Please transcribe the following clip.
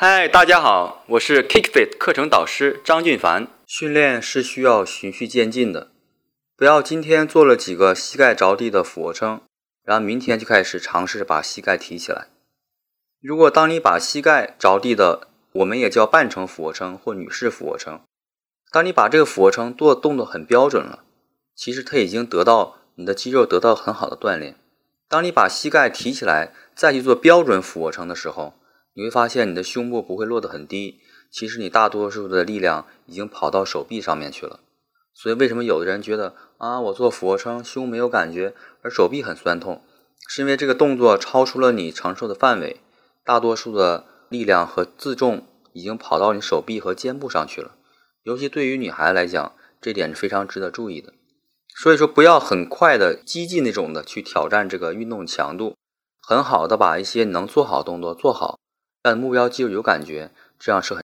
嗨，大家好，我是 KickFit 课程导师张俊凡。训练是需要循序渐进的，不要今天做了几个膝盖着地的俯卧撑，然后明天就开始尝试把膝盖提起来。如果当你把膝盖着地的，我们也叫半程俯卧撑或女士俯卧撑，当你把这个俯卧撑做动作很标准了，其实它已经得到你的肌肉得到很好的锻炼。当你把膝盖提起来再去做标准俯卧撑的时候，你会发现你的胸部不会落得很低，其实你大多数的力量已经跑到手臂上面去了。所以为什么有的人觉得啊，我做俯卧撑胸没有感觉，而手臂很酸痛，是因为这个动作超出了你承受的范围，大多数的力量和自重已经跑到你手臂和肩部上去了。尤其对于女孩来讲，这点是非常值得注意的。所以说，不要很快的激进那种的去挑战这个运动强度，很好的把一些能做好动作做好。但目标肌肉有感觉，这样是很。